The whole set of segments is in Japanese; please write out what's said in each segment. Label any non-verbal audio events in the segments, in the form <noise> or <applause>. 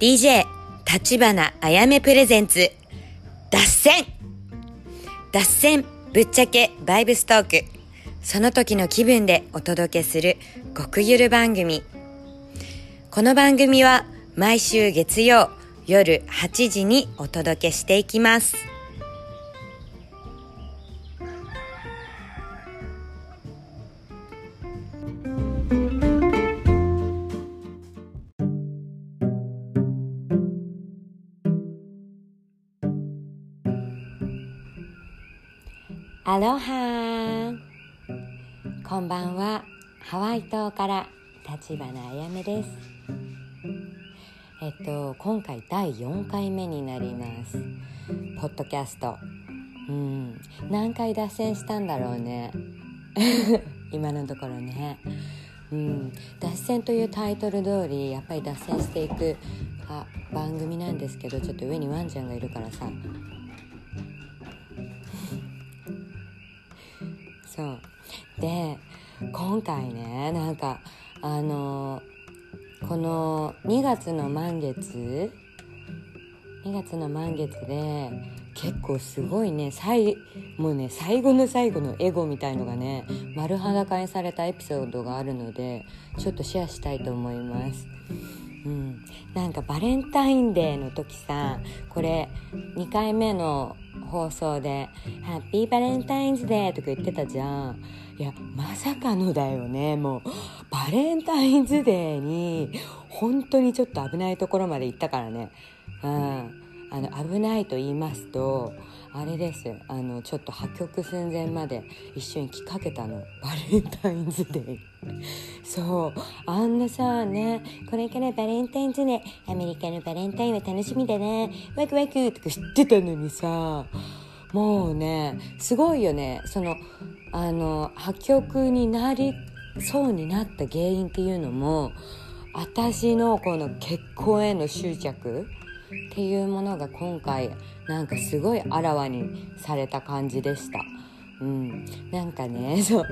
DJ 立花あやめプレゼンツ。脱線。脱線ぶっちゃけバイブストーク。その時の気分でお届けする極ゆる番組。この番組は毎週月曜夜8時にお届けしていきます。アロハこんばんは。ハワイ島から立花あやめです。えっと今回第4回目になります。ポッドキャスト。うん。何回脱線したんだろうね。<laughs> 今のところね。うん。脱線というタイトル通りやっぱり脱線していくあ番組なんですけどちょっと上にワンちゃんがいるからさ。そうで今回ねなんかあのこの2月の満月2月の満月で結構すごいね最もうね最後の最後のエゴみたいのがね丸裸にされたエピソードがあるのでちょっとシェアしたいと思います。うん、なんかバレンタインデーの時さこれ2回目の放送で「ハッピーバレンタインズデー」とか言ってたじゃん。いやまさかのだよね。もうバレンタインズデーに本当にちょっと危ないところまで行ったからね。うん。あの危ないと言いますとあれですあのちょっと破局寸前まで一緒に来かけたの。<laughs> バレンタインズデー。そう。あんなさねこれからバレンタインズデーアメリカのバレンタインは楽しみだねワクワクとか知ってたのにさ。もうねすごいよね。そのあの破局になりそうになった原因っていうのも私のこの結婚への執着っていうものが今回なんかすごいあらわにされた感じでした。うん、なんかね <laughs> そう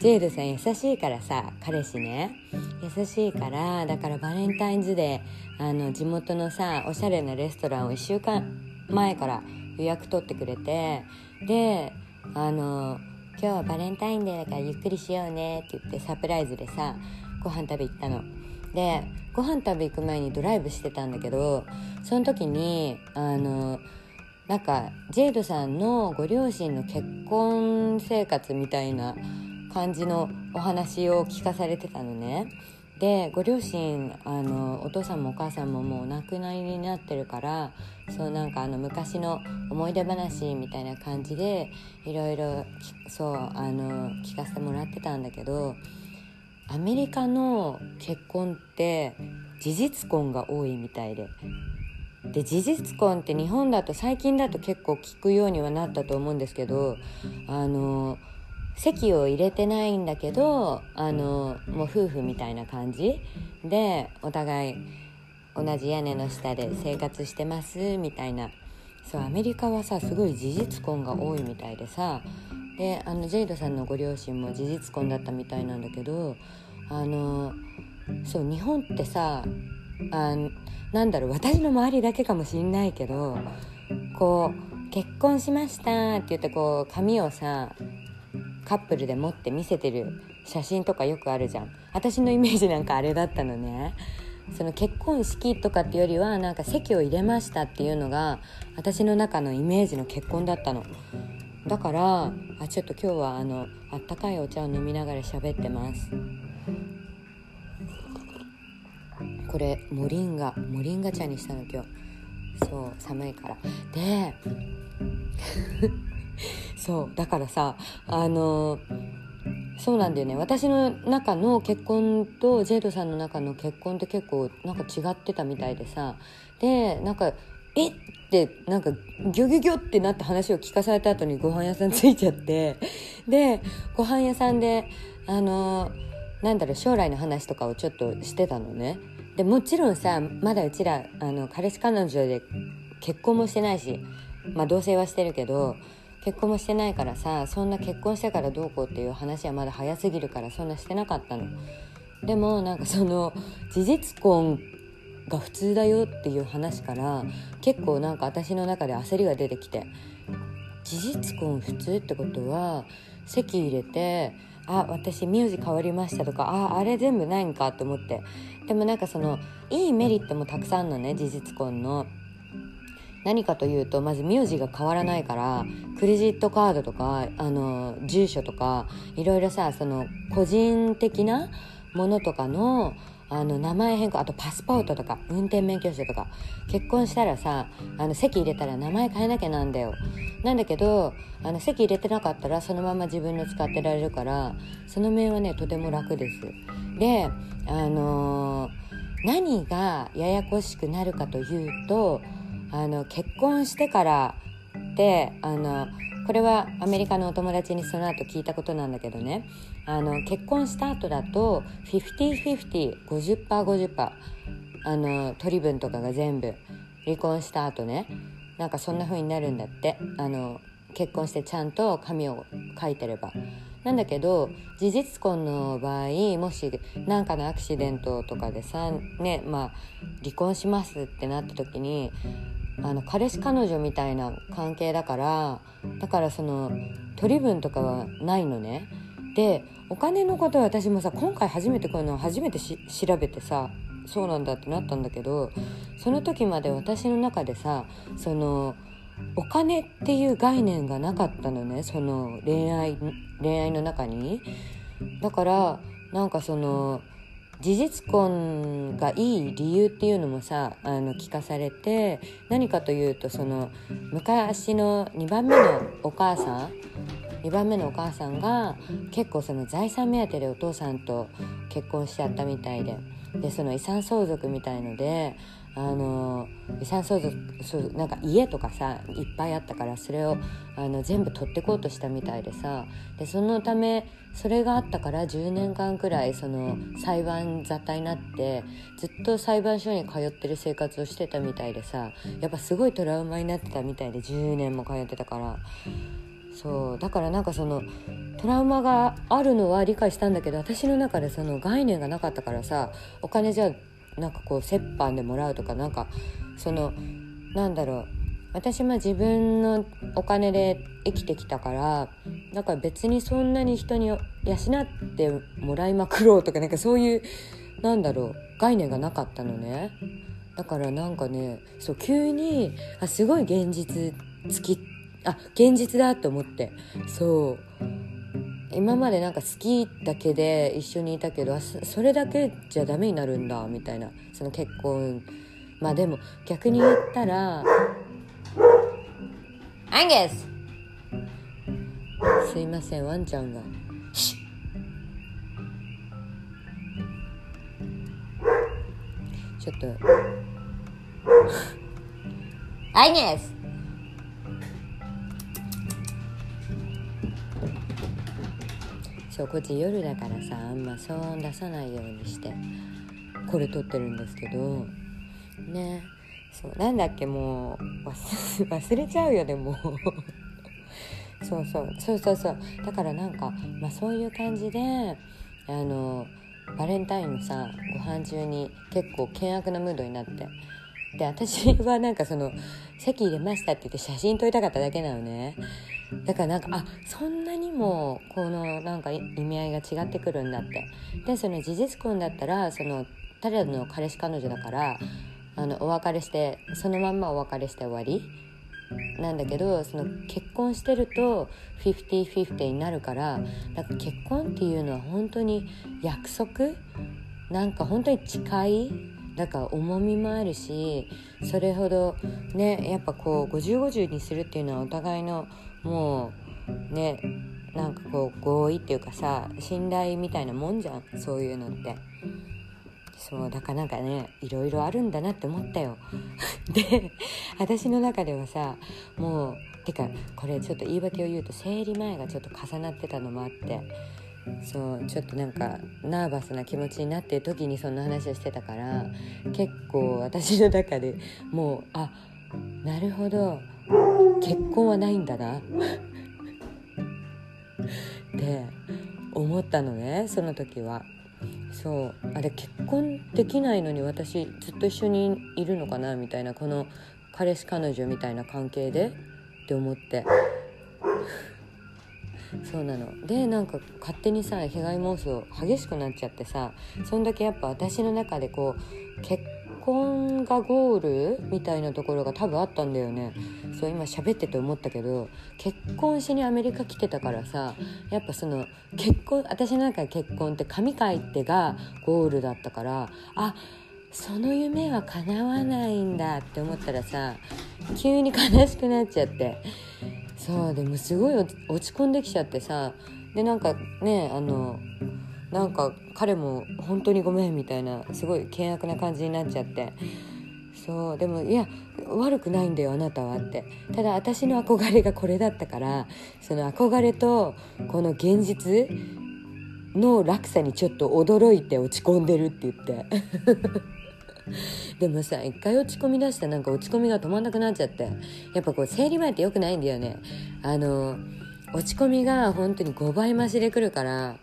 ジェイドさん優しいからさ彼氏ね優しいからだからバレンタインズであの地元のさおしゃれなレストランを1週間前から予約取ってくれてであの今日はバレンタインデーだからゆっくりしようねって言ってサプライズでさご飯食べ行ったの。でご飯食べ行く前にドライブしてたんだけどその時にあのなんかジェイドさんのご両親の結婚生活みたいな感じのお話を聞かされてたのね。でご両親あのお父さんもお母さんももうお亡くなりになってるからそうなんかあの昔の思い出話みたいな感じでいろいろそうあの聞かせてもらってたんだけどアメリカの結婚って事実婚が多いみたいでで事実婚って日本だと最近だと結構聞くようにはなったと思うんですけどあの籍を入れてないんだけどあのもう夫婦みたいな感じ。でお互い同じ屋根の下で生活してますみたいな。そうアメリカはさすごい事実婚が多いみたいでさ。であのジェイドさんのご両親も事実婚だったみたいなんだけどあのそう日本ってさあなんだろう私の周りだけかもしんないけどこう結婚しましたって言ってこう紙をさカップルで持って見せてる写真とかよくあるじゃん。私のイメージなんかあれだったのね。その結婚式とかっていうよりはなんか席を入れましたっていうのが私の中のイメージの結婚だったの。だからあちょっと今日はあのあったかいお茶を飲みながら喋ってます。これモリンガモリンガ茶にしたの今日。そう寒いから。で <laughs> そうだからさあのそうなんだよね。私の中の結婚とジェイドさんの中の結婚って結構なんか違ってたみたいでさ。でなんかえっ？てなんかギョギョギョってなって話を聞かされた後にご飯屋さん着いちゃって。でご飯屋さんであのなんだろう将来の話とかをちょっとしてたのね。でもちろんさまだうちらあの彼氏彼女で結婚もしてないしまあ同棲はしてるけど結婚もしてないからさそんな結婚してからどうこうっていう話はまだ早すぎるからそんなしてなかったの。でもなんかその事実婚が普通だよっていう話から結構なんか私の中で焦りが出てきて事実婚普通ってことは籍入れてあ私名字変わりましたとかああれ全部ないんかと思って。でもなんかそのいいメリットもたくさんのね事実婚の。何かというとまず名字が変わらないからクレジットカードとかあの住所とかいろいろさその個人的なものとかのあの名前変更あとパスポートとか運転免許証とか結婚したらさあの籍入れたら名前変えなきゃなんだよ。なんだけどあの籍入れてなかったらそのまま自分の使ってられるからその面はねとても楽です。であのー、何がややこしくなるかというとあの結婚してからってあのこれはアメリカのお友達にその後聞いたことなんだけどねあの結婚した後だと 50-5050%50% あの取り分とかが全部離婚した後ね。なんかそんな風になるんだって。あの結婚してちゃんと紙を書いてれば。なんだけど事実婚の場合もし何かのアクシデントとかでさねまあ離婚しますってなった時にあの彼氏彼女みたいな関係だからだからその取り分とかはないのね。でお金のことは私もさ今回初めてこういうの初めて調べてさそうなんだってなったんだけどその時まで私の中でさそのお金っていう概念がなかったのねその恋愛恋愛の中に。だからなんかその事実婚がいい理由っていうのもさあの聞かされて何かというとその昔の2番目のお母さん2番目のお母さんが結構その財産目当てでお父さんと結婚しちゃったみたいででその遺産相続みたいのであの遺産相続なんか家とかさいっぱいあったからそれをあの全部取ってこうとしたみたいでさでそのためそれがあったから10年間くらいその裁判沙汰になってずっと裁判所に通ってる生活をしてたみたいでさやっぱすごいトラウマになってたみたいで10年も通ってたから。そう。だからなんかそのトラウマがあるのは理解したんだけど私の中でその概念がなかったからさお金じゃなんかこう折半でもらうとかなんかそのなんだろう。私も自分のお金で生きてきたからだから別にそんなに人に養ってもらいまくろうとかなんかそういうなんだろう概念がなかったのね。だからなんかねそう急にあすごい現実つきあ現実だと思って。そう。今までなんか好きだけで一緒にいたけどそれだけじゃダメになるんだみたいな。その結婚。まあでも逆に言ったらアンゲス。すいませんワンちゃんが。ちょっと。アンゲス。そうこっち夜だからさあんま騒音出さないようにしてこれ撮ってるんですけどねそうなんだっけもう <laughs> 忘れちゃうよでもう。<laughs> そうそうそうそうそう。だからなんか、まあ、そういう感じであのバレンタインのさご飯中に結構険悪なムードになって。で私はなんかその席入れましたって言って写真撮りたかっただけなのね。だからなんかあそんなにもこのなんか意味合いが違ってくるんだって。でその事実婚だったらその誰の彼氏彼女だからあのお別れしてそのまんまお別れして終わり。なんだけどその結婚してると50-50になるからだから結婚っていうのは本当に約束？なんか本当に誓い？だから重みもあるしそれほどねやっぱこう5050にするっていうのはお互いのもうねなんかこう合意っていうかさ信頼みたいなもんじゃんそういうのって。そうだからなんかねいろいろあるんだなって思ったよ。<laughs> で私の中ではさもうてかこれちょっと言い訳を言うと生理前がちょっと重なってたのもあってそうちょっとなんかナーバスな気持ちになってる時にそんな話をしてたから結構私の中でもうあなるほど結婚はないんだな。<laughs> って思ったのねその時は。そうあれ結婚できないのに私ずっと一緒にいるのかなみたいなこの彼氏彼女みたいな関係でって思って。<laughs> そうなの。でなんか勝手にさ被害妄想激しくなっちゃってさそんだけやっぱ私の中でこう結婚がゴールみたいなところが多分あったんだよね。そう今喋ってて思ったけど結婚しにアメリカ来てたからさやっぱその結婚私の中で結婚って神書いてがゴールだったからあその夢は叶わないんだって思ったらさ急に悲しくなっちゃって。そうでもすごい落ち込んできちゃってさでなんかねあのなんか彼も本当にごめんみたいなすごい険悪な感じになっちゃって。そうでもいや悪くないんだよあなたはって。ただ私の憧れがこれだったからその憧れとこの現実の落差にちょっと驚いて落ち込んでるって言って。<laughs> でもさ一回落ち込み出したなんか落ち込みが止まんなくなっちゃって。やっぱこう生理前って良くないんだよね。あの落ち込みが本当に5倍増しでくるから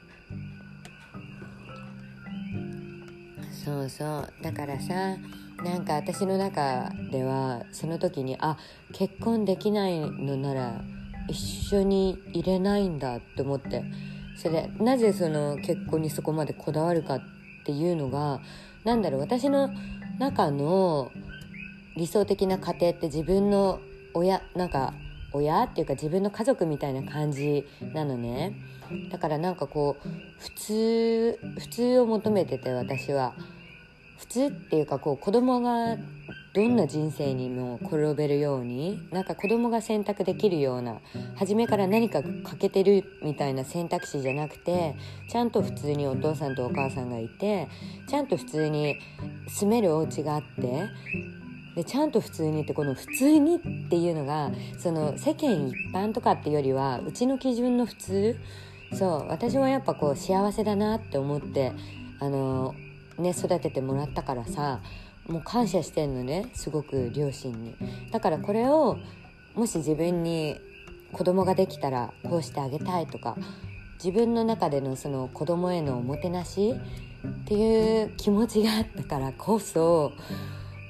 そうそう。だからさなんか私の中ではその時にあ結婚できないのなら一緒にいれないんだって思って。それなぜその結婚にそこまでこだわるかっていうのが何だろう私の中の理想的な家庭って自分の親なんか親っていうか自分の家族みたいな感じなのね。だからなんかこう普通普通を求めてて私は。普通っていうかこう子供がどんな人生にも転べるようになんか子供が選択できるような初めから何か欠けてるみたいな選択肢じゃなくてちゃんと普通にお父さんとお母さんがいてちゃんと普通に住めるお家があってでちゃんと普通にってこの「普通に」っていうのがその世間一般とかっていうよりはうちの基準の普通。そう私はやっぱこう幸せだなって思ってあのね育ててもらったからさもう感謝してんのねすごく両親に。だからこれをもし自分に子供ができたらこうしてあげたいとか自分の中でのその子供へのおもてなしっていう気持ちがあったからこそ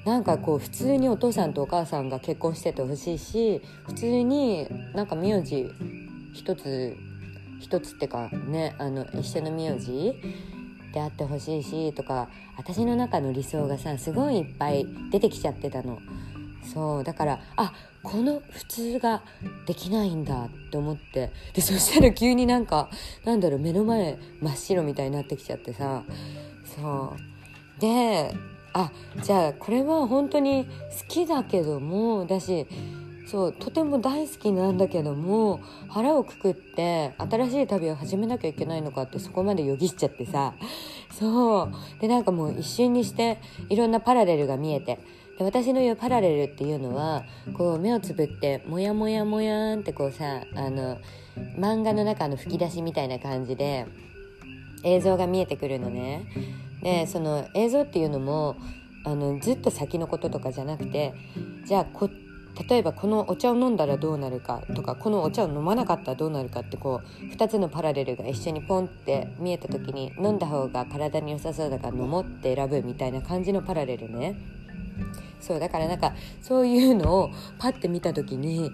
なんかこう普通にお父さんとお母さんが結婚しててほしいし普通になんか名字一つ一つってかねあの一緒の名字であってほしいしとか私の中の理想がさすごいいっぱい出てきちゃってたの。そうだからあこの普通ができないんだって思って。でそしたら急になんかなんだろう目の前真っ白みたいになってきちゃってさ。そう。であじゃあこれは本当に好きだけどもだしそうとても大好きなんだけども腹をくくって新しい旅を始めなきゃいけないのかってそこまでよぎっちゃってさ。そう。でなんかもう一瞬にしていろんなパラレルが見えて。で私の言うパラレルっていうのはこう目をつぶってモヤモヤモヤンってこうさあの漫画の中の吹き出しみたいな感じで映像が見えてくるのね。でその映像っていうのもあのずっと先のこととかじゃなくてじゃあこっ例えばこのお茶を飲んだらどうなるかとかこのお茶を飲まなかったらどうなるかってこう2つのパラレルが一緒にポンって見えた時に飲んだ方が体に良さそうだから飲もうって選ぶみたいな感じのパラレルね。そうだからなんかそういうのをパッて見た時に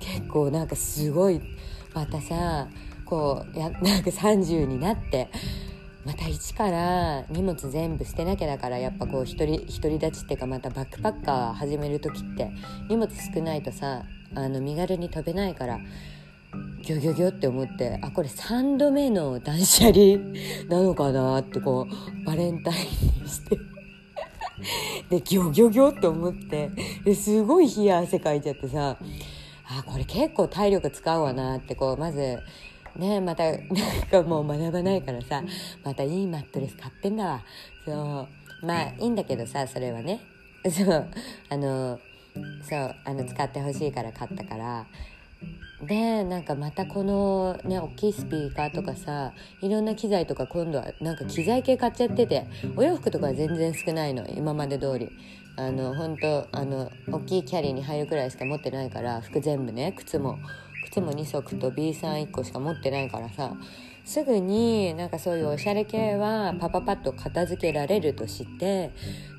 結構なんかすごいまたさこうやなんか30になってまた一から荷物全部捨てなきゃだからやっぱこう一人独り立ちっていうかまたバックパッカー始める時って荷物少ないとさあの身軽に飛べないからギョギョギョって思ってあこれ3度目の断捨離 <laughs> なのかなってこうバレンタインにして。<laughs> でギョギョギョって思ってですごい冷や汗かいちゃってさあこれ結構体力使うわなってこうまずねまたなんかもう学ばないからさまたいいマットレス買ってんだわ。そう。まあいいんだけどさそれはね。<laughs> そう。あのそうあの使ってほしいから買ったから。でなんかまたこのね大きいスピーカーとかさいろんな機材とか今度はなんか機材系買っちゃっててお洋服とかは全然少ないの今まで通り。あの本当あの大きいキャリーに入るくらいしか持ってないから服全部ね靴も靴も2足と B さん1個しか持ってないからさすぐになんかそういうおしゃれ系はパパパッと片付けられるとして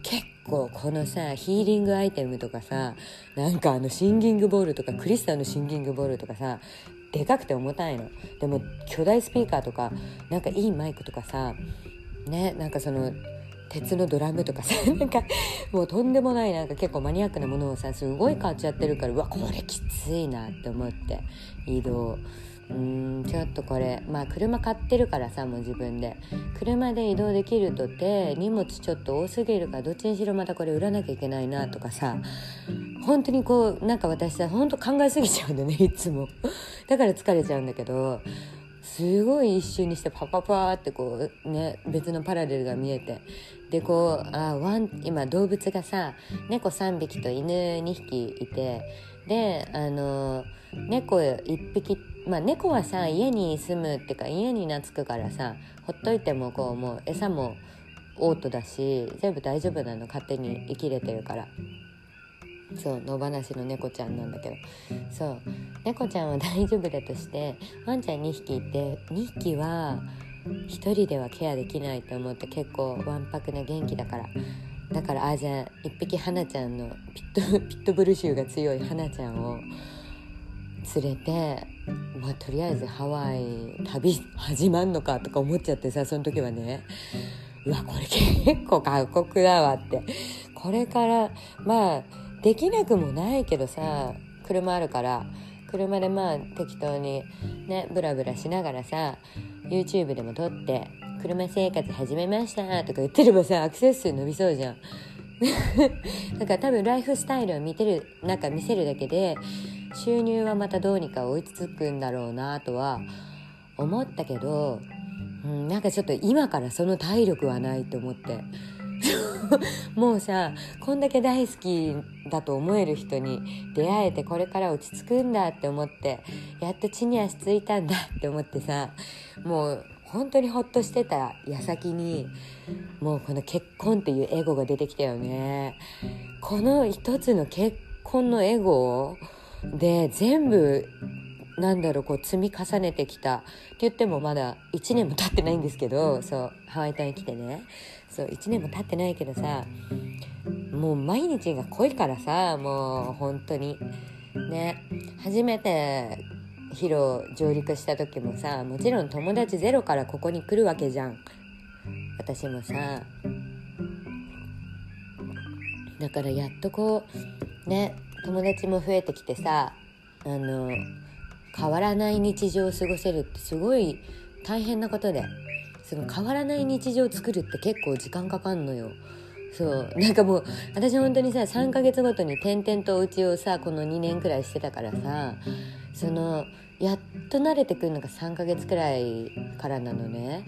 結構このさヒーリングアイテムとかさなんかあのシンギングボールとかクリスタルのシンギングボールとかさでかくて重たいの。でも巨大スピーカーとかなんかいいマイクとかさねなんかその鉄のドラムとかさなんかもうとんでもないなんか結構マニアックなものをさすごい買っちゃってるからうわこれきついなって思って移動。うんちょっとこれまあ車買ってるからさもう自分で。車で移動できるとて荷物ちょっと多すぎるからどっちにしろまたこれ売らなきゃいけないなとかさ本当にこうなんか私さ本当考えすぎちゃうんだよねいつも。だから疲れちゃうんだけどすごい一瞬にしてパパパーってこうね別のパラレルが見えて。でこうあワン今動物がさ猫3匹と犬2匹いて。であの猫1匹まあ猫はさ家に住むっていうか家に懐くからさほっといてもこうもう餌もオートだし全部大丈夫なの勝手に生きれてるから。そう野放しの猫ちゃんなんだけど。そう。猫ちゃんは大丈夫だとしてワンちゃん2匹いて2匹は1人ではケアできないと思って結構わんぱくな元気だから。だからあじゃあ1匹花ちゃんのピット <laughs> ピットブル臭が強い花ちゃんを連れてまあとりあえずハワイ旅始まんのかとか思っちゃってさその時はね。うわこれ結構過酷だわって。これからまあできなくもないけどさ車あるから車でまあ適当にねブラブラしながらさ YouTube でも撮って「車生活始めました」とか言ってればさアクセス数伸びそうじゃん。<laughs> だから多分ライフスタイルを見てるなんか見せるだけで収入はまたどうにか追いつくんだろうなとは思ったけど、うん、なんかちょっと今からその体力はないと思って <laughs> もうさこんだけ大好きだと思える人に出会えてこれから落ち着くんだって思ってやっと地に足ついたんだって思ってさもう本当にほっとしてた矢先にもうこの結婚っていうエゴが出てきたよね。この一つの結婚のエゴで全部なんだろうこう積み重ねてきた。って言ってもまだ1年も経ってないんですけどそうハワイ島に来てね。そう1年も経ってないけどさもう毎日が濃いからさもう本当に。ね。初めてヒロ上陸した時もさもちろん友達ゼロからここに来るわけじゃん。私もさ。だからやっとこうね友達も増えてきてさあの変わらない日常を過ごせるってすごい大変なことで。その変わらない日常を作るって結構時間かかんのよ。そう。なんかもう私本当にさ3ヶ月ごとに転々とお家をさこの2年くらいしてたからさそのやっと慣れてくるのが3ヶ月くらいからなのね。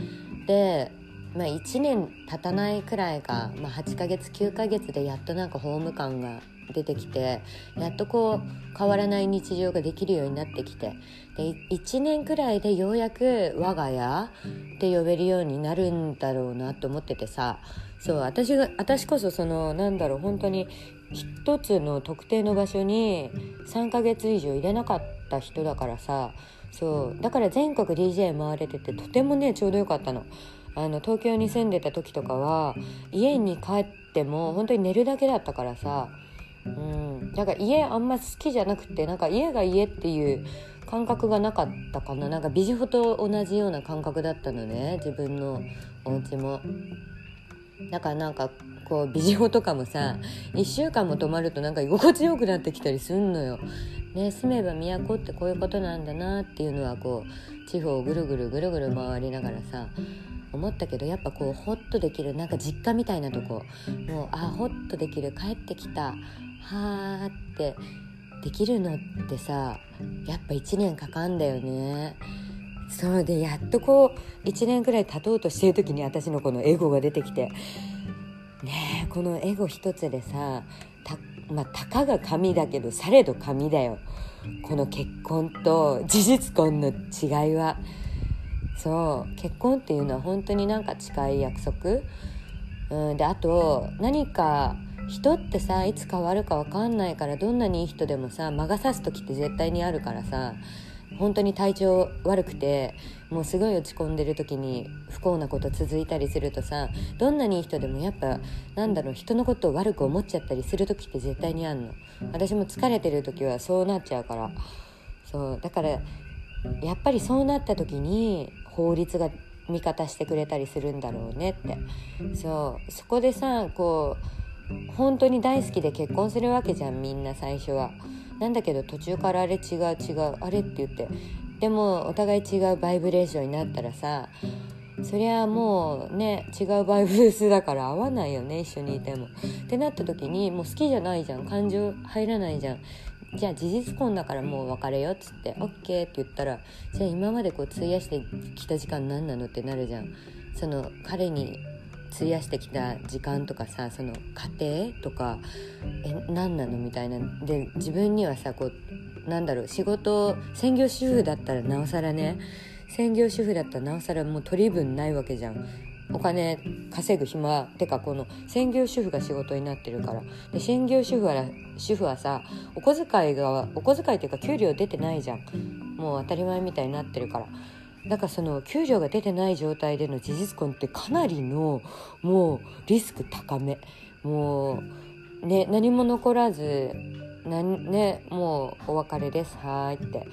で、まあ、1年経たないくらいが、まあ、8ヶ月9ヶ月でやっとなんかホーム感が出てきてやっとこう変わらない日常ができるようになってきてで1年くらいでようやく我が家って呼べるようになるんだろうなと思っててさ。そう私が私こそそのなんだろう本当に一つの特定の場所に3ヶ月以上入れなかった人だからさ。そうだから全国 DJ 回れててとてもねちょうどよかったの。あの東京に住んでた時とかは家に帰っても本当に寝るだけだったからさ。うん、だから家あんま好きじゃなくてなんか家が家っていう感覚がなかったかな。なんかビジホと同じような感覚だったのね。自分のお家も。だからなんかこうビジホとかもさ1週間も泊まるとなんか居心地よくなってきたりすんのよ。ね、住めば都ってこういうことなんだなっていうのはこう地方をぐるぐるぐるぐる回りながらさ思ったけどやっぱこうホッとできるなんか実家みたいなとこ。もうあホッとできる帰ってきたはーってできるのってさやっぱ1年かかんだよね。そうでやっとこう1年くらい経とうとしてる時に私のこのエゴが出てきて。ねえこのエゴ一つでさたまあたかが紙だけどされど紙だよ。この結婚と事実婚の違いは。そう結婚っていうのは本当になんか近い約束。うんであと何か人ってさいつ変わるか分かんないからどんなにいい人でもさ魔が差す時って絶対にあるからさ本当に体調悪くてもうすごい落ち込んでる時に不幸なこと続いたりするとさどんなにいい人でもやっぱなんだろう人のことを悪く思っちゃったりする時って絶対にあんの。私も疲れてる時はそうなっちゃうから。そうだからやっぱりそうなった時に法律が味方してくれたりするんだろうねって。そうそこでさこう本当に大好きで結婚するわけじゃんみんな最初は。なんだけど途中からあれ違う違うあれって言ってでもお互い違うバイブレーションになったらさそりゃもうね違うバイブルスだから合わないよね一緒にいても。ってなった時にもう好きじゃないじゃん感情入らないじゃん。じゃあ事実婚だからもう別れよっつって「OK」って言ったらじゃあ今までこう費やしてきた時間何なのってなるじゃん。その彼に費やしてきた時間とかさその家庭とかえ何なのみたいなで自分にはさこうなんだろう仕事専業主婦だったらなおさらね専業主婦だったらなおさらもう取り分ないわけじゃん。お金稼ぐ暇てかこの専業主婦が仕事になってるから。で専業主婦は主婦はさお小遣いがお小遣いっていうか給料出てないじゃん。もう当たり前みたいになってるから。だからその給料が出てない状態での事実婚ってかなりのもうリスク高め。もうね何も残らずなねもうお別れです。はいって。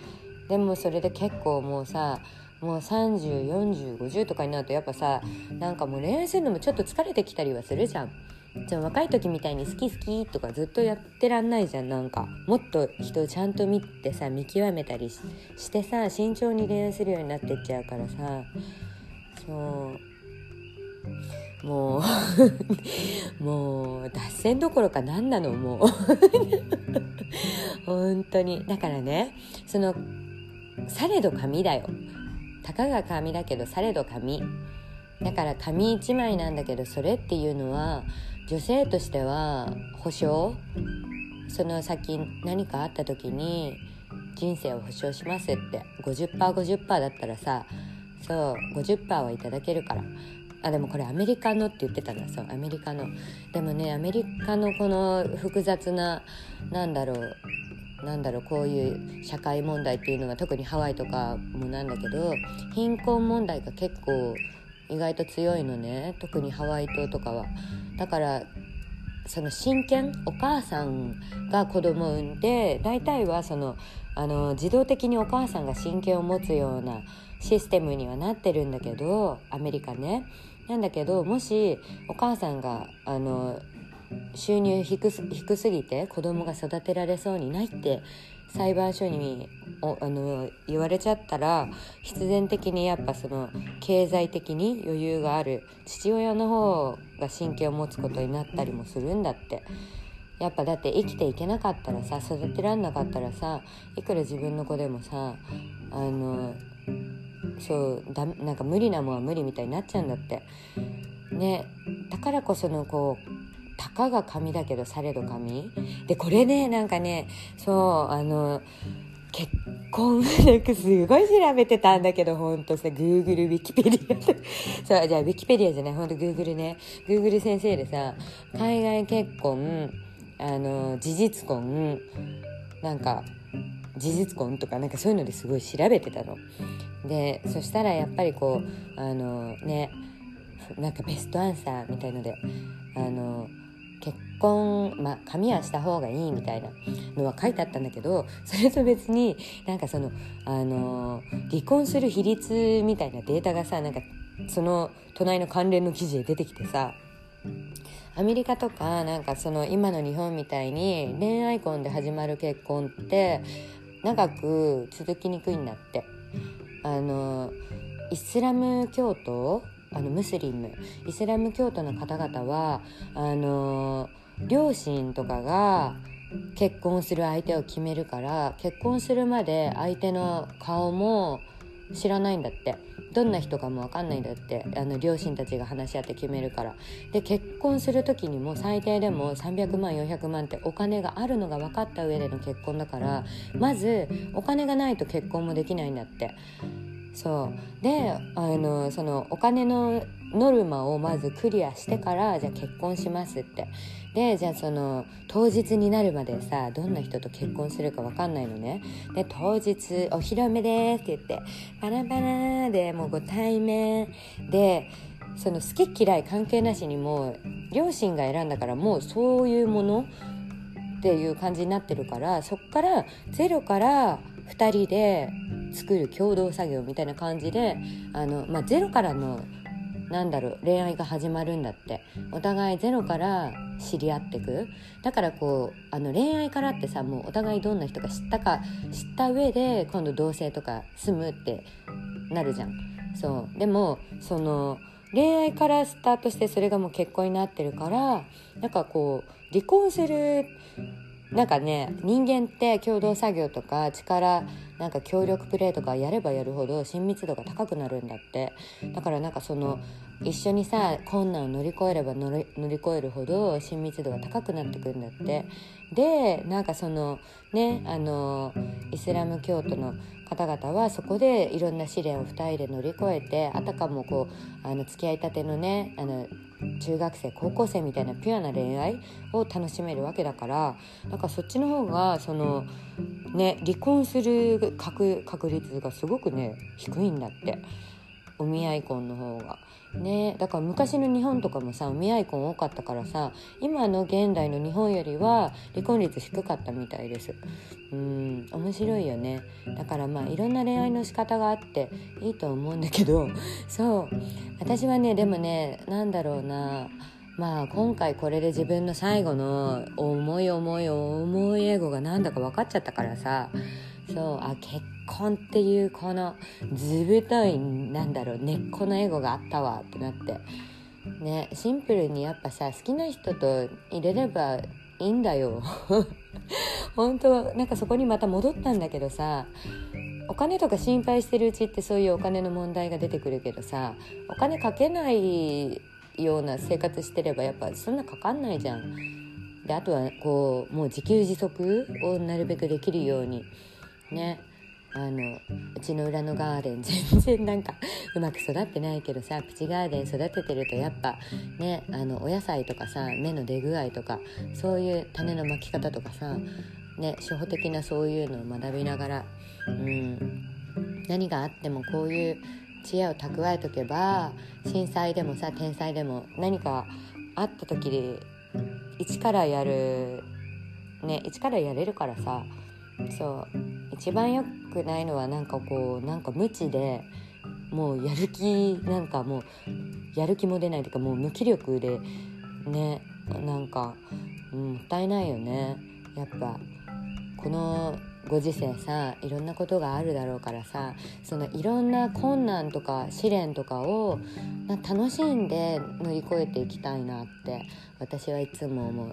でもそれで結構もうさもう304050とかになるとやっぱさなんかもう恋愛するのもちょっと疲れてきたりはするじゃん。じゃあ若い時みたいに好き好きとかずっとやってらんないじゃんなんか。もっと人ちゃんと見てさ見極めたりしてさ慎重に恋愛するようになってっちゃうからさ。そう。もう <laughs> もう脱線どころか何なのもう。<laughs> 本当に。だからねそのされど紙だよ。たかが紙だけどされど紙だから紙一枚なんだけどそれっていうのは女性としては保証その先何かあった時に人生を保証しますって 50%50% 50だったらさそう50%はいただけるから。あでもこれアメリカのって言ってたんだそうアメリカの。でもねアメリカのこの複雑ななんだろうなんだろうこういう社会問題っていうのが特にハワイとかもなんだけど貧困問題が結構意外と強いのね。特にハワイ島とかは。だからその親権お母さんが子供を産んで大体はそのあの自動的にお母さんが親権を持つようなシステムにはなってるんだけどアメリカね。なんだけどもしお母さんがあの収入低す低すぎて子供が育てられそうにないって裁判所におあの言われちゃったら必然的にやっぱその経済的に余裕がある父親の方が神経を持つことになったりもするんだって。やっぱだって生きていけなかったらさ育てらんなかったらさいくら自分の子でもさあのそうだなんか無理なもんは無理みたいになっちゃうんだって。ねだからこそのこうたかが紙だけどされど紙でこれねなんかねそうあの結婚 <laughs> なんかすごい調べてたんだけどほんとさ Google ウィキペディア <laughs> そうじゃあウィキペディアじゃないほんと Google ね。Google 先生でさ海外結婚あの事実婚なんか事実婚とかなんかそういうのですごい調べてたの。でそしたらやっぱりこうあのねなんかベストアンサーみたいのであの結婚、まあ、髪はした方がいいみたいなのは書いてあったんだけどそれと別になんかその、あの離婚する比率みたいなデータがさなんかその隣の関連の記事で出てきてさアメリカとかなんかその今の日本みたいに恋愛婚で始まる結婚って長く続きにくいんだって。あのイスラム教徒あのムスリム。イスラム教徒の方々はあの両親とかが結婚する相手を決めるから結婚するまで相手の顔も知らないんだって。どんな人かも分かんないんだって。あの両親たちが話し合って決めるから。で結婚する時にも最低でも300万400万ってお金があるのが分かった上での結婚だからまずお金がないと結婚もできないんだって。そう。であのそのお金のノルマをまずクリアしてからじゃあ結婚しますって。でじゃあその当日になるまでさどんな人と結婚するか分かんないのね。で当日「お披露目です」って言ってバラバラでもうご対面。でその好き嫌い関係なしにもう両親が選んだからもうそういうものっていう感じになってるからそっからゼロから2人で作る共同作業みたいな感じであの、まあ、ゼロからのなんだろう恋愛が始まるんだって。お互いゼロから知り合ってく。だからこうあの恋愛からってさもうお互いどんな人か知ったか知った上で今度同棲とか住むってなるじゃん。そう。でもその恋愛からスタートしてそれがもう結婚になってるからなんかこう離婚するなんかね人間って共同作業とか力なんか協力プレーとかやればやるほど親密度が高くなるんだって。だからなんかその一緒にさ困難を乗り越えれば乗り越えるほど親密度が高くなってくんだって。でなんかそのねあのイスラム教徒の方々はそこでいろんな試練を2人で乗り越えてあたかもこうあの付き合いたてのねあの中学生高校生みたいなピュアな恋愛を楽しめるわけだからなんかそっちの方がそのね離婚する確確率がすごくね低いんだってお見合い婚の方が。ね、だから昔の日本とかもさお見合い婚多かったからさ今の現代の日本よりは離婚率低かったみたいです。うん。面白いよね。だからまあいろんな恋愛の仕方があっていいと思うんだけど <laughs> そう。私はねでもね何だろうな。まあ今回これで自分の最後の重い重い重い英語が何だか分かっちゃったからさそう。あ結婚っていうこの図太いなんだろう根っこのエゴがあったわってなって。ねシンプルにやっぱさ好きな人と入れればいいんだよ。<laughs> 本当なんかそこにまた戻ったんだけどさお金とか心配してるうちってそういうお金の問題が出てくるけどさお金かけないような生活してればやっぱそんなかかんないじゃん。であとはこうもう自給自足をなるべくできるように。ね。あのうちの裏のガーデン <laughs> 全然なんかうまく育ってないけどさプチガーデン育ててるとやっぱねあのお野菜とかさ芽の出具合とかそういう種のまき方とかさね初歩的なそういうのを学びながら、うん、何があってもこういう知恵を蓄えとけば震災でもさ天災でも何かあった時で一からやるね一からやれるからさそう一番良くないのはなんかこうなんか無知でもうやる気なんかもうやる気も出ないというかもう無気力でねなんか、うん、もったいないよねやっぱこのご時世さいろんなことがあるだろうからさそのいろんな困難とか試練とかを楽しんで乗り越えていきたいなって私はいつも思う。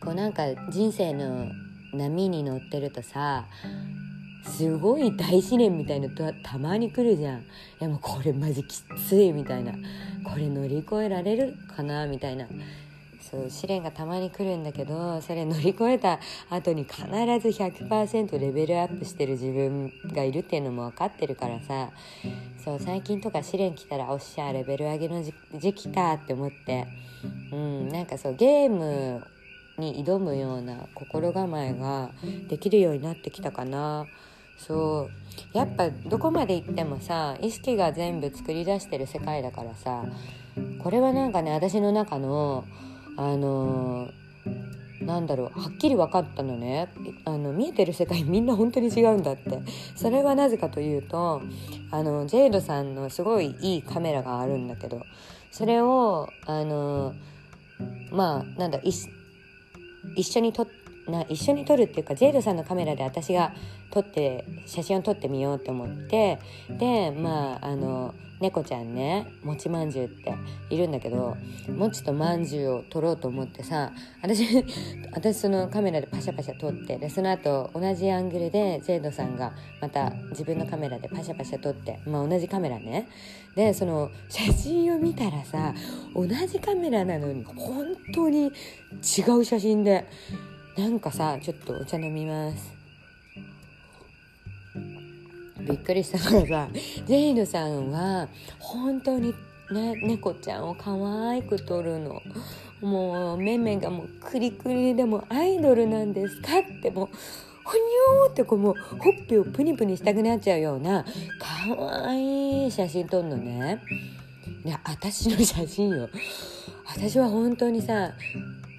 こうなんか人生の波に乗ってるとさすごい大試練みたいなとたまに来るじゃん。いやもうこれマジきついみたいな。これ乗り越えられるかなみたいな。そう試練がたまに来るんだけどそれ乗り越えた後に必ず100%レベルアップしてる自分がいるっていうのも分かってるからさ。そう最近とか試練来たらおっしゃレベル上げの時期かって思って。うんなんかそうゲームに挑むような心構えができるようになってきたかな。そう。やっぱどこまで行ってもさ意識が全部作り出してる世界だからさこれはなんかね私の中のあのー、なんだろうはっきり分かったのね。あの見えてる世界みんな本当に違うんだって。それはなぜかというとあのジェイドさんのすごいいいカメラがあるんだけどそれをあのー、まあなんだ一緒に撮ってな一緒に撮るっていうかジェイドさんのカメラで私が撮って写真を撮ってみようと思ってでまああの猫ちゃんねもちまんじゅうっているんだけどもちとまんじゅうを撮ろうと思ってさ私 <laughs> 私そのカメラでパシャパシャ撮ってでその後同じアングルでジェイドさんがまた自分のカメラでパシャパシャ撮ってまあ同じカメラね。でその写真を見たらさ同じカメラなのに本当に違う写真でなんかさちょっとお茶飲みますびっくりしたのがさ <laughs> ジェイドさんは本当にね猫ちゃんを可愛く撮るのもうめめがもうクリクリでもアイドルなんですかってもうほにょーってこうもうほっぺをプニプニしたくなっちゃうような可愛い写真撮るのね。ね私の写真よ。私は本当にさ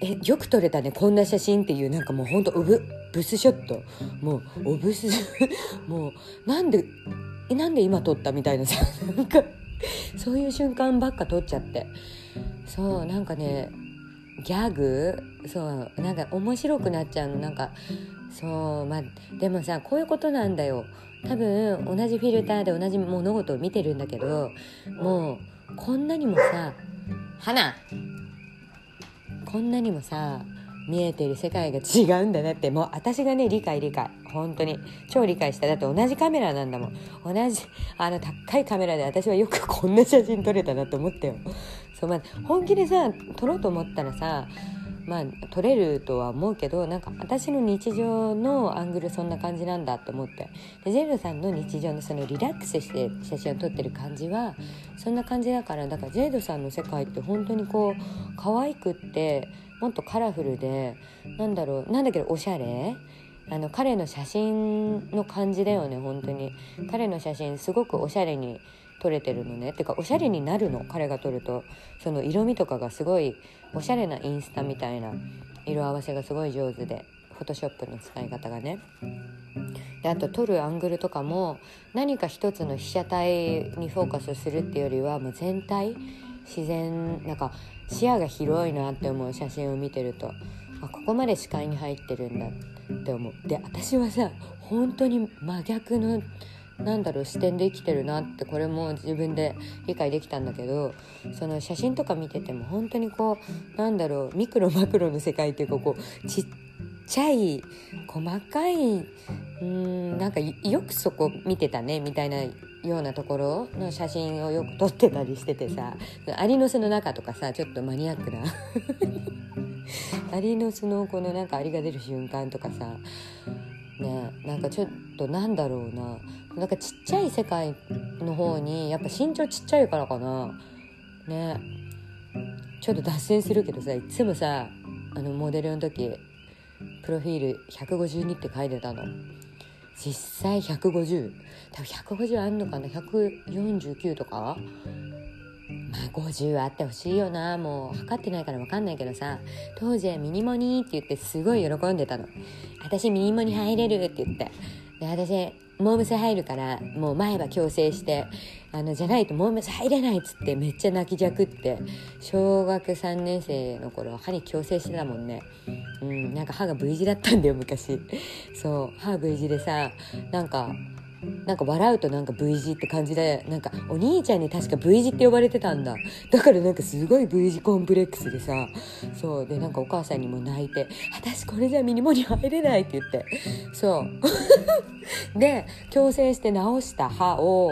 えよく撮れたね。こんな写真っていうなんかもうほんとブブスショット。もうおブス <laughs> もうなんでなんで今撮ったみたいなさなんかそういう瞬間ばっか撮っちゃって。そうなんかねギャグ？そうなんか面白くなっちゃうの。なんかそうまあでもさこういうことなんだよ。多分同じフィルターで同じ物事を見てるんだけどもうこんなにもさ花こんなにもさ見えてる世界が違うんだなってもう私がね理解理解。本当に。超理解した。だって同じカメラなんだもん。同じあの高いカメラで私はよくこんな写真撮れたなと思ったよ。そう、まあ、本気でさ撮ろうと思ったらさまあ撮れるとは思うけどなんか私の日常のアングルそんな感じなんだって思って。でジェルさんの日常のそのリラックスして写真を撮ってる感じはそんな感じだからだからジェイドさんの世界って本当にこう可愛くってもっとカラフルでなんだろうなんだけどおしゃれ？あの彼の写真の感じだよね本当に。彼の写真すごくおしゃれに撮れてるのね。てかおしゃれになるの？彼が撮ると。その色味とかがすごいおしゃれなインスタみたいな色合わせがすごい上手でフォトショップの使い方がね。であと撮るアングルとかも何か一つの被写体にフォーカスするっていうよりはもう全体自然なんか視野が広いなって思う写真を見てるとあここまで視界に入ってるんだって思う。で私はさ本当に真逆のなんだろう視点で生きてるなってこれも自分で理解できたんだけどその写真とか見てても本当にこうなんだろうミクロマクロの世界っていうかこうちっちゃい細かいうんなんかよくそこ見てたねみたいなようなところの写真をよく撮ってたりしててさアリの巣の中とかさちょっとマニアックな。<laughs> アリの巣のこのなんかアリが出る瞬間とかさねなんかちょっとなんだろうな。なんかちっちゃい世界の方にやっぱ身長ちっちゃいからかな。ね。ちょっと脱線するけどさいつもさあのモデルの時プロフィール152って書いてたの。実際150多分150あんのかな？149とか？まあ50あってほしいよな。もう測ってないから分かんないけどさ。当時はミニモニって言ってすごい喜んでたの。私ミニモニ入れるって言って。で私モームス入るからもう前歯矯正してあのじゃないとモームス入れないっつってめっちゃ泣きじゃくって。小学3年生の頃歯に矯正してたもんね。うんなんか歯が V 字だったんだよ昔。そう歯 V 字でさなんかなんか笑うとなんか V 字って感じでなんかお兄ちゃんに確か V 字って呼ばれてたんだ。だからなんかすごい V 字コンプレックスでさそうでなんかお母さんにも泣いて「私これじゃミニモニ入れない」って言って。そう。<laughs> で矯正して直した歯を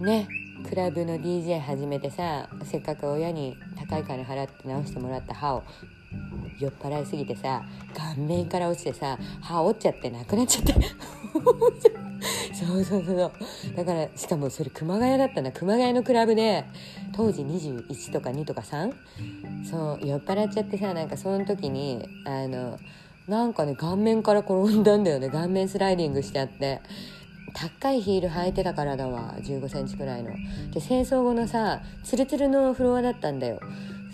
ねクラブの DJ 始めてさせっかく親に高い金払って直してもらった歯を酔っ払いすぎてさ顔面から落ちてさ歯折っちゃってなくなっちゃって <laughs> そうそうそうだからしかもそれ熊谷だったな熊谷のクラブで当時21とか2とか 3? そう酔っ払っちゃってさなんかその時にあのなんかね顔面から転んだんだよね。顔面スライディングしちゃって。高いヒール履いてたからだわ。1 5センチくらいの。で清掃後のさツルツルのフロアだったんだよ。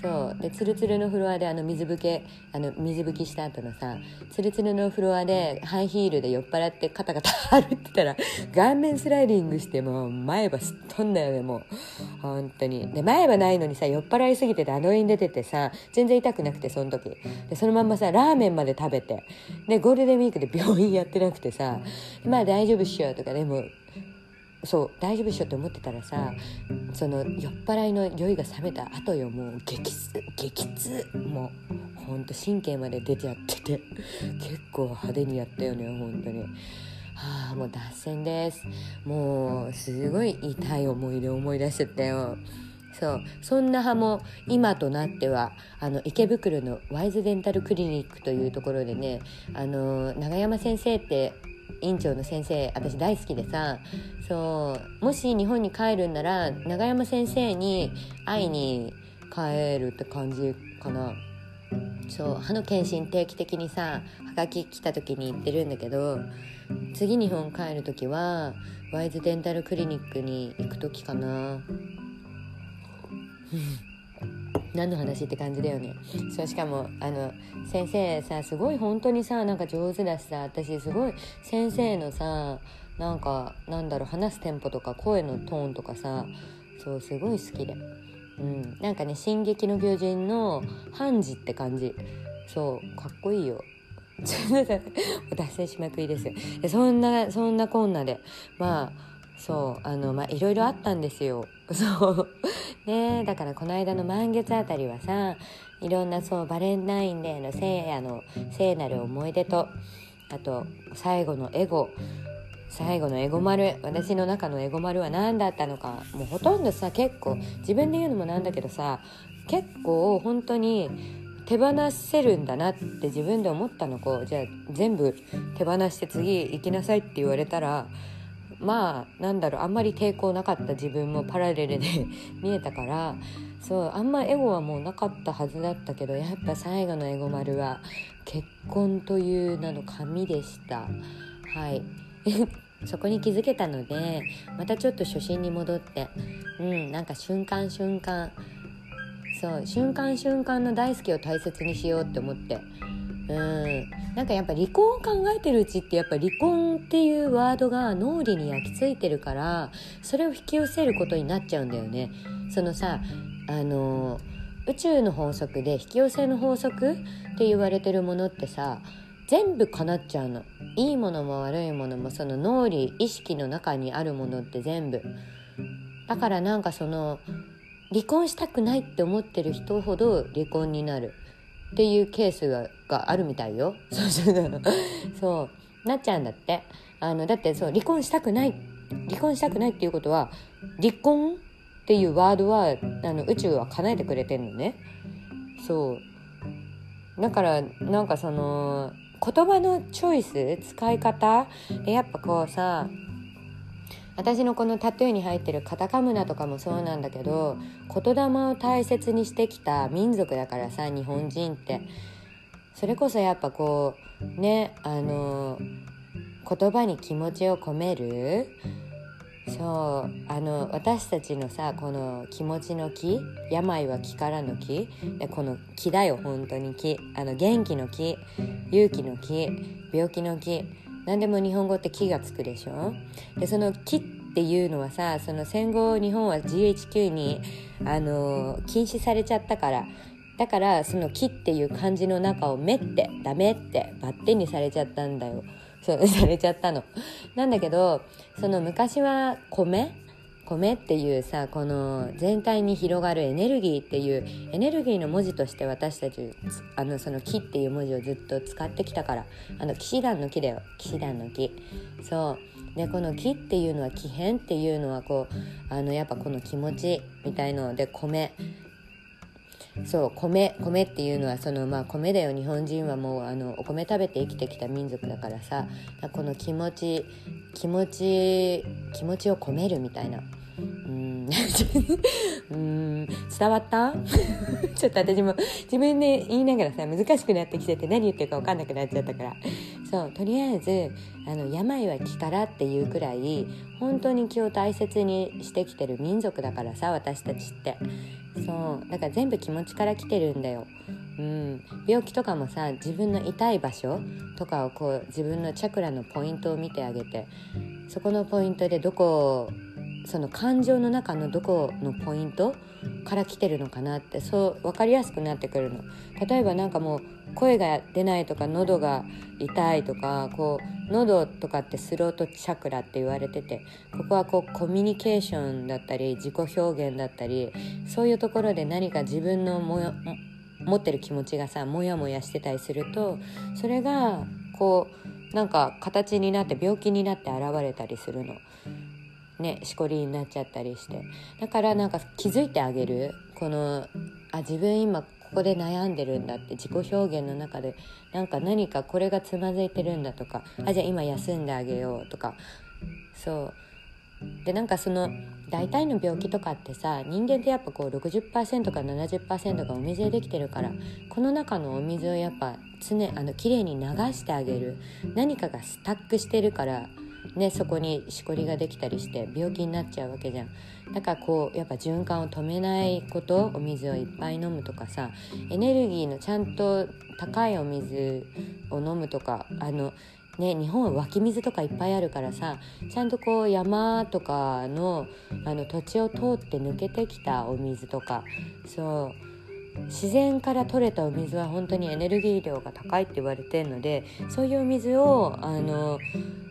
そう。でツルツルのフロアであの水拭けあの水拭きした後のさツルツルのフロアでハイヒールで酔っ払ってカタカタ歩いてたら顔面スライディングしてもう前歯すっ飛んだよねもう。本当に。で前歯ないのにさ酔っ払いすぎててあのに出ててさ全然痛くなくてその時。でそのまんまさラーメンまで食べて。でゴールデンウィークで病院やってなくてさまあ大丈夫っしょとかでもそう大丈夫っしょって思ってたらさその酔っ払いの酔いが冷めた後よもう激痛激痛もうほんと神経まで出ちゃってて <laughs> 結構派手にやったよね本当に。はあもう脱線です。もうすごい痛い思い出思い出しちゃったよ。そうそんな歯も今となってはあの池袋のワイズデンタルクリニックというところでねあの長山先生って院長の先生私大好きでさそうもし日本に帰るんなら永山先生に会いに帰るって感じかな。そう歯の検診定期的にさはがき来た時に行ってるんだけど次日本帰る時はワイズデンタルクリニックに行く時かな。何の話って感じだよね。そうしかもあの先生さすごい本当にさなんか上手だしさ私すごい先生のさなんかなんだろう話すテンポとか声のトーンとかさそうすごい好きで。うん。なんかね「進撃の巨人」のハンジって感じ。そうかっこいいよ。<laughs> 脱線しまくりですよ。でそんなそんなこんなで。まあそうあのまあいろいろあったんですよ。<laughs> そう。ねだからこの間の満月あたりはさいろんなそうバレンタインデーの聖夜の聖なる思い出とあと最後のエゴ。最後のエゴ丸。私の中のエゴ丸は何だったのかもうほとんどさ結構自分で言うのもなんだけどさ結構本当に手放せるんだなって自分で思ったの。こうじゃあ全部手放して次行きなさいって言われたらまあなんだろうあんまり抵抗なかった自分もパラレルで <laughs> 見えたからそうあんまエゴはもうなかったはずだったけどやっぱ最後のエゴ丸は結婚という名の紙でした。はい。<laughs> そこに気づけたのでまたちょっと初心に戻ってうんなんか瞬間瞬間そう瞬間瞬間の大好きを大切にしようって思ってうん。なんかやっぱ離婚を考えてるうちってやっぱ離婚っていうワードが脳裏に焼き付いてるからそれを引き寄せることになっちゃうんだよね。そのさあの宇宙の法則で引き寄せの法則って言われてるものってさ全部叶っちゃうの。いいものも悪いものもその脳裏意識の中にあるものって全部。だからなんかその離婚したくないって思ってる人ほど離婚になる。っていうケースががあるみたいよ。そうそう。そう。なっちゃうんだって。あのだってそう離婚したくない。離婚したくないっていうことは離婚っていうワードはあの宇宙は叶えてくれてんのね。そう。だからなんかその言葉のチョイス使い方でやっぱこうさ私のこのタトゥーに入ってるカタカムナとかもそうなんだけど言霊を大切にしてきた民族だからさ日本人って。それこそやっぱこうねあの言葉に気持ちを込める。そうあの私たちのさこの気持ちの木病は気からの木でこの木だよ本当に木あの元気の木勇気の木病気の木何でも日本語って「木」がつくでしょ？でその「木」っていうのはさその戦後日本は GHQ にあの禁止されちゃったから。だからその「木」っていう漢字の中を「目」って「ダメ」ってバッテンにされちゃったんだよ。そうされちゃったの。なんだけどその昔は米？米っていうさこの全体に広がるエネルギーっていうエネルギーの文字として私たちあのその木っていう文字をずっと使ってきたからあの騎士団の木だよ。騎士団の木。そう。でこの木っていうのは木変っていうのはこうあのやっぱこの気持ちみたいので米。そう米米っていうのはそのまあ米だよ日本人はもうあのお米食べて生きてきた民族だからさこの気持ち気持ち気持ちを込めるみたいな。うん。<laughs> うん。伝わった？<laughs> ちょっと私も自分で言いながらさ難しくなってきてて何言ってるか分かんなくなっちゃったから。そうとりあえずあの病は気からっていうくらい本当に気を大切にしてきてる民族だからさ私たちって。そうだから全部気持ちから来てるんだよ。うん、病気とかもさ自分の痛い場所とかをこう自分のチャクラのポイントを見てあげてそこのポイントでどこその感情の中のどこのポイントから来てるのかなってそう分かりやすくなってくるの例えばなんかもう声が出ないとか喉が痛いとかこう喉とかってスロートチャクラって言われててここはこうコミュニケーションだったり自己表現だったりそういうところで何か自分のもよ持ってる気持ちがさモヤモヤしてたりするとそれがこうなんか形になって病気になって現れたりするの。ねしこりになっちゃったりして。だからなんか気づいてあげる。このあ自分今ここで悩んでるんだって自己表現の中でなんか何かこれがつまずいてるんだとかあじゃあ今休んであげようとか。そう。でなんかその大体の病気とかってさ人間ってやっぱこう60%から70%がお水でできてるからこの中のお水をやっぱ常あの綺麗に流してあげる。何かがスタックしてるからね、そこにしこりができたりして病気になっちゃうわけじゃん。だからこうやっぱ循環を止めないことお水をいっぱい飲むとかさエネルギーのちゃんと高いお水を飲むとかあのね、日本は湧き水とかいっぱいあるからさちゃんとこう山とかのあの土地を通って抜けてきたお水とかそう自然から取れたお水は本当にエネルギー量が高いって言われてるのでそういうお水をあの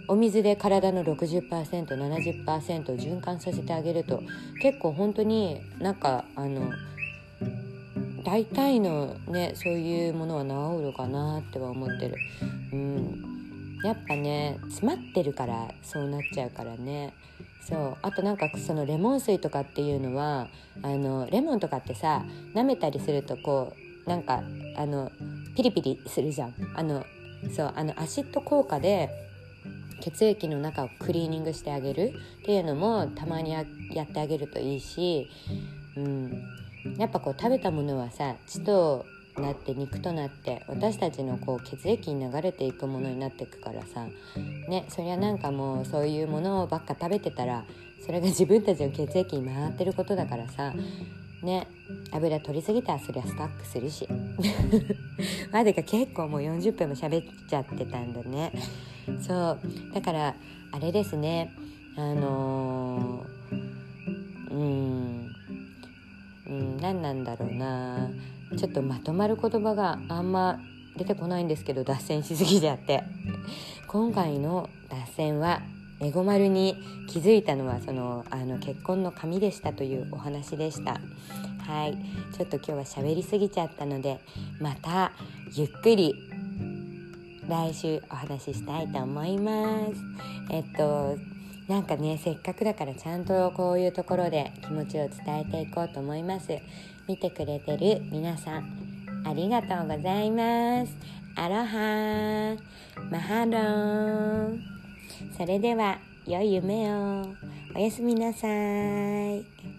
お水で体の 60%70% を循環させてあげると結構本当になんかあの大体のねそういうものは治るかなっては思ってる。うん。やっぱね詰まってるからそうなっちゃうからね。そう。あとなんかそのレモン水とかっていうのはあのレモンとかってさ舐めたりするとこうなんかあのピリピリするじゃん。あのそうあのアシッド効果で血液の中をクリーニングしてあげるっていうのもたまにやってあげるといいし、うん、やっぱこう食べたものはさ血となって肉となって私たちのこう血液に流れていくものになっていくからさねそりゃなんかもうそういうものばっか食べてたらそれが自分たちの血液に回ってることだからさね油取りすぎたらそりゃスタックするし。<laughs> まだか結構もう40分も喋っちゃってたんだね。そう。だからあれですね。あのー、うん。うん何なんだろうな。ちょっとまとまる言葉があんま出てこないんですけど脱線しすぎちゃって。今回の脱線はエゴマルに気づいたのはそのあの結婚の紙でしたというお話でした。はい。ちょっと今日は喋りすぎちゃったのでまたゆっくり来週お話ししたいと思います。えっとなんかねせっかくだからちゃんとこういうところで気持ちを伝えていこうと思います。見てくれてる皆さんありがとうございます。アロハー。マハロー。それでは良い夢を。おやすみなさい。